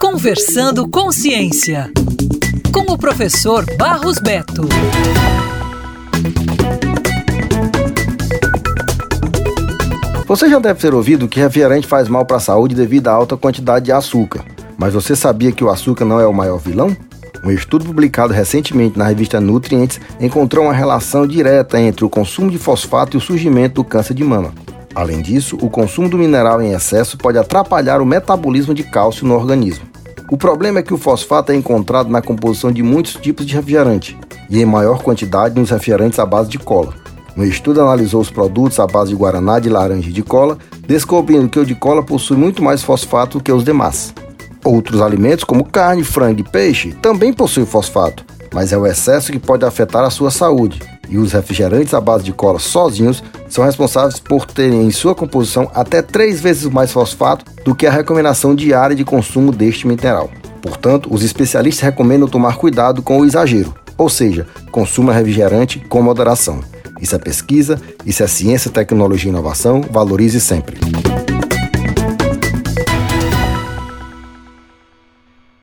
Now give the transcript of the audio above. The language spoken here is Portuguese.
Conversando com Ciência, com o professor Barros Beto. Você já deve ter ouvido que refrigerante faz mal para a saúde devido à alta quantidade de açúcar. Mas você sabia que o açúcar não é o maior vilão? Um estudo publicado recentemente na revista Nutrientes encontrou uma relação direta entre o consumo de fosfato e o surgimento do câncer de mama. Além disso, o consumo do mineral em excesso pode atrapalhar o metabolismo de cálcio no organismo. O problema é que o fosfato é encontrado na composição de muitos tipos de refrigerante e em maior quantidade nos refrigerantes à base de cola. Um estudo analisou os produtos à base de guaraná, de laranja e de cola, descobrindo que o de cola possui muito mais fosfato que os demais. Outros alimentos, como carne, frango e peixe, também possuem fosfato, mas é o excesso que pode afetar a sua saúde. E os refrigerantes à base de cola sozinhos são responsáveis por terem em sua composição até três vezes mais fosfato do que a recomendação diária de consumo deste mineral. Portanto, os especialistas recomendam tomar cuidado com o exagero, ou seja, consuma refrigerante com moderação. Isso é pesquisa, isso é ciência, tecnologia e inovação. Valorize sempre.